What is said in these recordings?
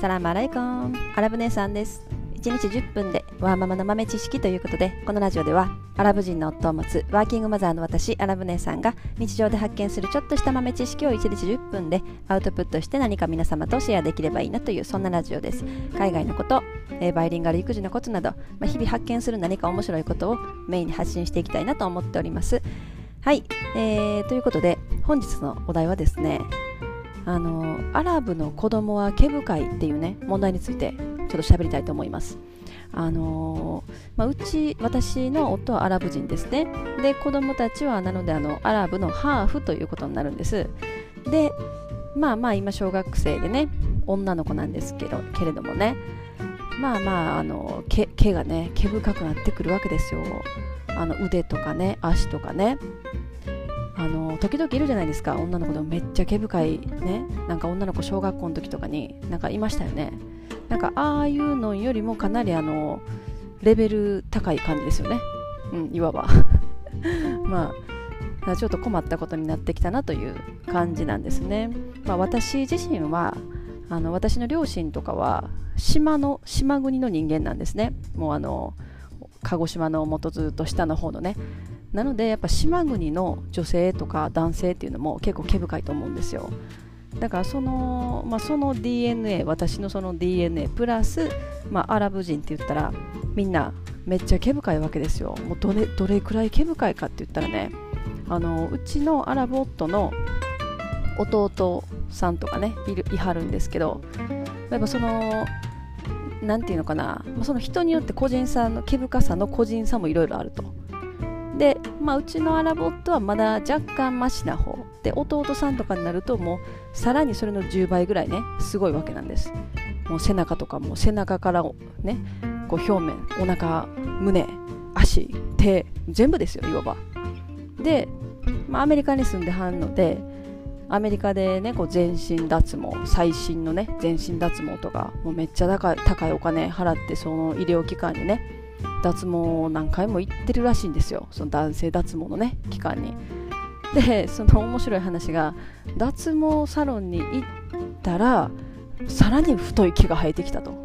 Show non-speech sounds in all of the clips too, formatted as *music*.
サラマライコン。アラブ姉さんです。1日10分でワーママの豆知識ということでこのラジオではアラブ人の夫を持つワーキングマザーの私アラブ姉さんが日常で発見するちょっとした豆知識を1日10分でアウトプットして何か皆様とシェアできればいいなというそんなラジオです。海外のことえバイリンガル育児のことなど、まあ、日々発見する何か面白いことをメインに発信していきたいなと思っております。はい、えー、ということで本日のお題はですねあのアラブの子供は毛深いっていうね問題についてちょっと喋りたいと思います。あのまあ、うち私の夫はアラブ人ですね。で子供たちはなのであのアラブのハーフということになるんです。でまあまあ今小学生でね女の子なんですけどけれどもねまあまああの毛毛がね毛深くなってくるわけですよ。あの腕とかね足とかね。あの時々いるじゃないですか。女の子でも。めっちゃ毛深いね。なんか女の子小学校の時とかになんかいましたよね。なんかああいうのよりもかなりあのレベル高い感じですよね。うんいわば。*laughs* まあちょっと困ったことになってきたなという感じなんですね、まあ、私自身はあの私の両親とかは島の島国の人間なんですね。もうあの鹿児島のもとずっと下の方のね。なのでやっぱ島国の女性とか男性っていうのも結構毛深いと思うんですよ。だからその,、まあ、その DNA 私のその DNA プラス、まあ、アラブ人って言ったらみんなめっちゃ毛深いわけですよ。もうどれどれくらい毛深いかって言ったらねあのうちのアラブ夫の弟さんとかねいるいはるんですけどやっぱその何て言うのかなその人によって個人差の毛深さの個人差もいろいろあると。で、まあ、うちのアラボットはまだ若干マシな方。で弟さんとかになるともうさらにそれの10倍ぐらいねすごいわけなんです。もう背中とかも背中からねこう表面お腹胸足手全部ですよいわば。で、まあ、アメリカに住んではんのでアメリカでねこう全身脱毛最新のね全身脱毛とかもうめっちゃ高い高いお金払ってその医療機関にね脱毛何回も行ってるらしいんですよ。その男性脱毛のね期間に。でその面白い話が脱毛サロンに行ったらさらに太い毛が生えてきたと。*laughs*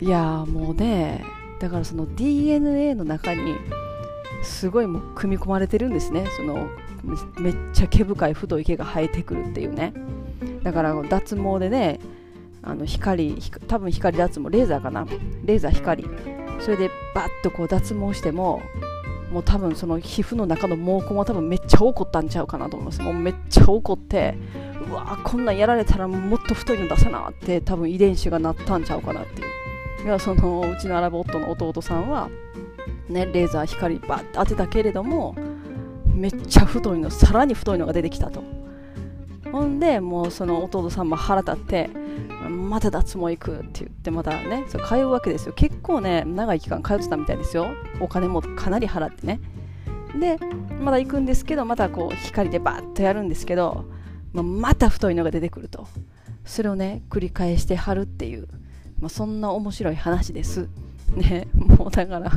いやもうねだからその DNA の中にすごいもう組み込まれてるんですね。そのめっちゃ毛深い太い毛が生えてくるっていうね。だから脱毛でねあの光多分光脱毛レーザーかな。レーザー光。それでバッとこう脱毛してももう多分その皮膚の中の毛根は多分めっちゃ怒ったんちゃうかなと思います。もうめっちゃ怒ってうわこんなんやられたらもっと太いの出さなって多分遺伝子がなったんちゃうかなっていう。いやそのうちのアラブ夫の弟さんはねレーザー光バッて当てたけれどもめっちゃ太いのさらに太いのが出てきたとほんでもうその弟さんも腹立ってまた脱毛行くって言ってまたねそ通うわけですよ。結構ね長い期間通ってたみたいですよ。お金もかなり払ってね。でまだ行くんですけどまたこう光でバッとやるんですけど、まあ、また太いのが出てくると。それをね繰り返して貼るっていう、まあ、そんな面白い話です。ね。もうだから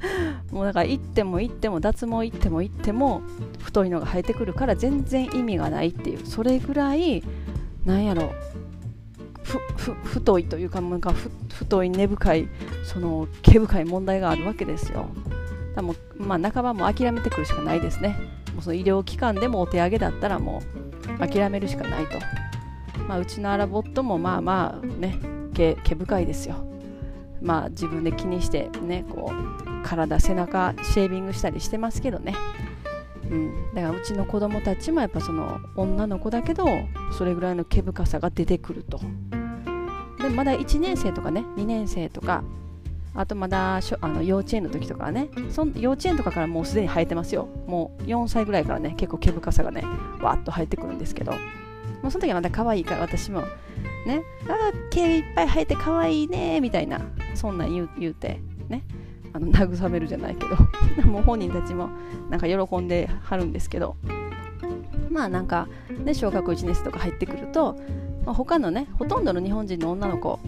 *laughs* もうだから行っても行っても脱毛行っても行っても太いのが生えてくるから全然意味がないっていうそれぐらいなんやろ太いというかなんか太い根深いその毛深い問題があるわけですよ。だもまあ半ばも諦めてくるしかないですね。もうその医療機関でもお手上げだったらもう諦めるしかないと、まあ、うちのアラボットもまあまあね毛毛深いですよ。まあ自分で気にしてねこう体背中シェービングしたりしてますけどね。うん、だからうちの子供たちもやっぱその女の子だけどそれぐらいの毛深さが出てくると。でまだ1年生とかね2年生とかあとまだあの幼稚園の時とかねそ幼稚園とかからもうすでに生えてますよ。もう4歳ぐらいからね結構毛深さがねわっと生えてくるんですけど。その時はまだ可愛いから私もね。あ毛いっぱい生えて可愛いねみたいな。そんなん言う言うて。ね。あの慰めるじゃないけど。*laughs* もう本人たちもなんか喜んではるんですけど。まあなんかね小学1年生とか入ってくると、まあ、他のねほとんどの日本人の女の子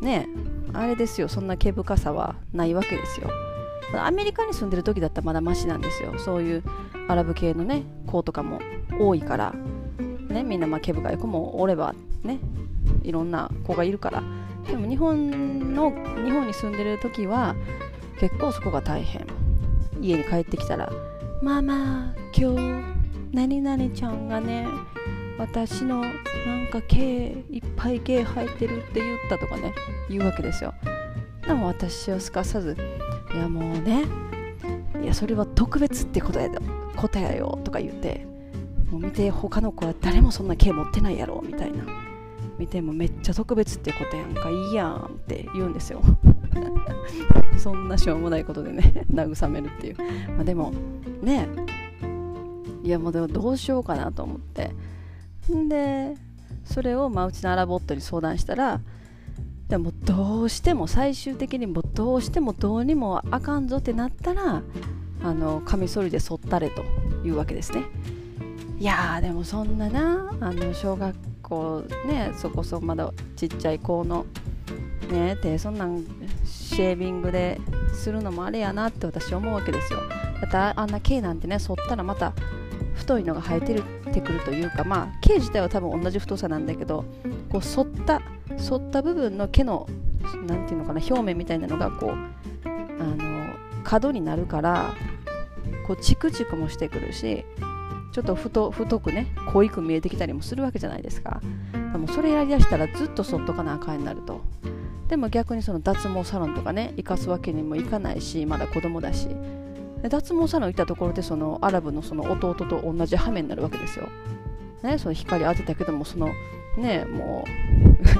ねあれですよ。そんな毛深さはないわけですよ。アメリカに住んでる時だったらまだマシなんですよ。そういうアラブ系のね子とかも多いから。ねみんなまあ毛深い子もおればね。いろんな子がいるから。でも日本の日本に住んでる時は結構そこが大変。家に帰ってきたら「ママ今日何々ちゃんがね私のなんか毛いっぱい毛生えてるって言ったとかね言うわけですよ。でも私はすかさずいやもうねいやそれは特別ってことやことやよとか言ってもう見て他の子は誰もそんな毛持ってないやろみたいな。見てもめっちゃ特別ってことやんかいいやんって言うんですよ。*laughs* そんなしょうもないことでね *laughs* 慰めるっていう、まあ、でもね。いやもうでもどうしようかなと思って。んでそれをまあうちのアラボットに相談したらでもどうしても最終的にもどうしてもどうにもあかんぞってなったらあのカミソリで剃ったれというわけですね。いやーでもそんななあの小学校ねそこそまだちっちゃい子のね手そんなんシェービングでするのもあれやなって私思うわけですよ。だってあんな毛なんてね剃ったらまた太いのが生えてるってくるというかまあ毛自体は多分同じ太さなんだけどこう反った反った部分の毛の何ていうのかな表面みたいなのがこうあの角になるからこうチクチクもしてくるしちょっと太太くね濃いく見えてきたりもするわけじゃないですかでもそれやりだしたらずっと反っとかなあかんになるとでも逆にその脱毛サロンとかね行かすわけにもいかないしまだ子供だし脱毛サロン行ったところでそのアラブのその弟と同じ羽目になるわけですよ。ね、その光当てたけどもそのねも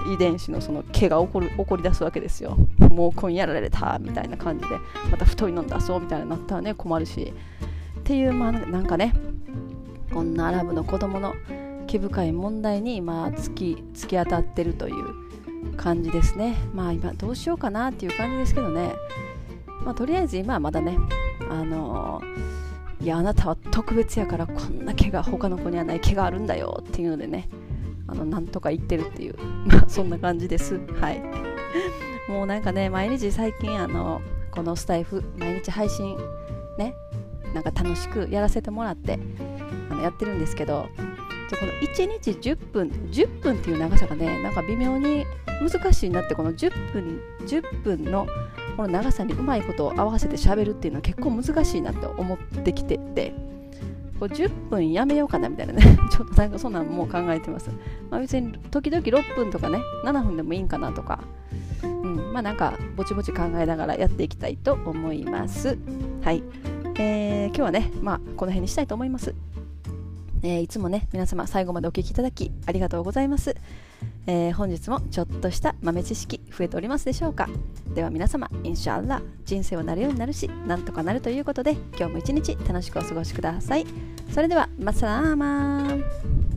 う *laughs* 遺伝子のその毛が起こる起こり出すわけですよ。もう今夜やられたみたいな感じでまた太いの出そうみたいになったらね困るしっていうまあなんかねこんなアラブの子供の毛深い問題にまあ突き突き当たってるという感じですね。まあ今どうしようかなっていう感じですけどね。まあ、とりあえず今はまだねあのいやあなたは特別やからこんな毛が他の子にはない毛があるんだよっていうのでねあのなんとか言ってるっていうまあ *laughs* そんな感じですはいもうなんかね毎日最近あのこのスタイフ毎日配信ねなんか楽しくやらせてもらってのやってるんですけどこの1日10分10分っていう長さがねなんか微妙に難しいなってこの10分10分のこの長さにうまいことを合わせて喋るっていうのは結構難しいなと思ってきてて10分やめようかなみたいなね *laughs* ちょっとなんかそんなんもう考えてます、まあ、別に時々6分とかね7分でもいいんかなとかうんまあなんかぼちぼち考えながらやっていきたいと思います。はい、えー、今日はねまあこの辺にしたいと思います。えー、いつもね皆様最後までお聴きいただきありがとうございます、えー、本日もちょっとした豆知識増えておりますでしょうか。では皆様インシャアラ人生はなるようになるしなんとかなるということで今日も一日楽しくお過ごしください。それではマッサラーマン。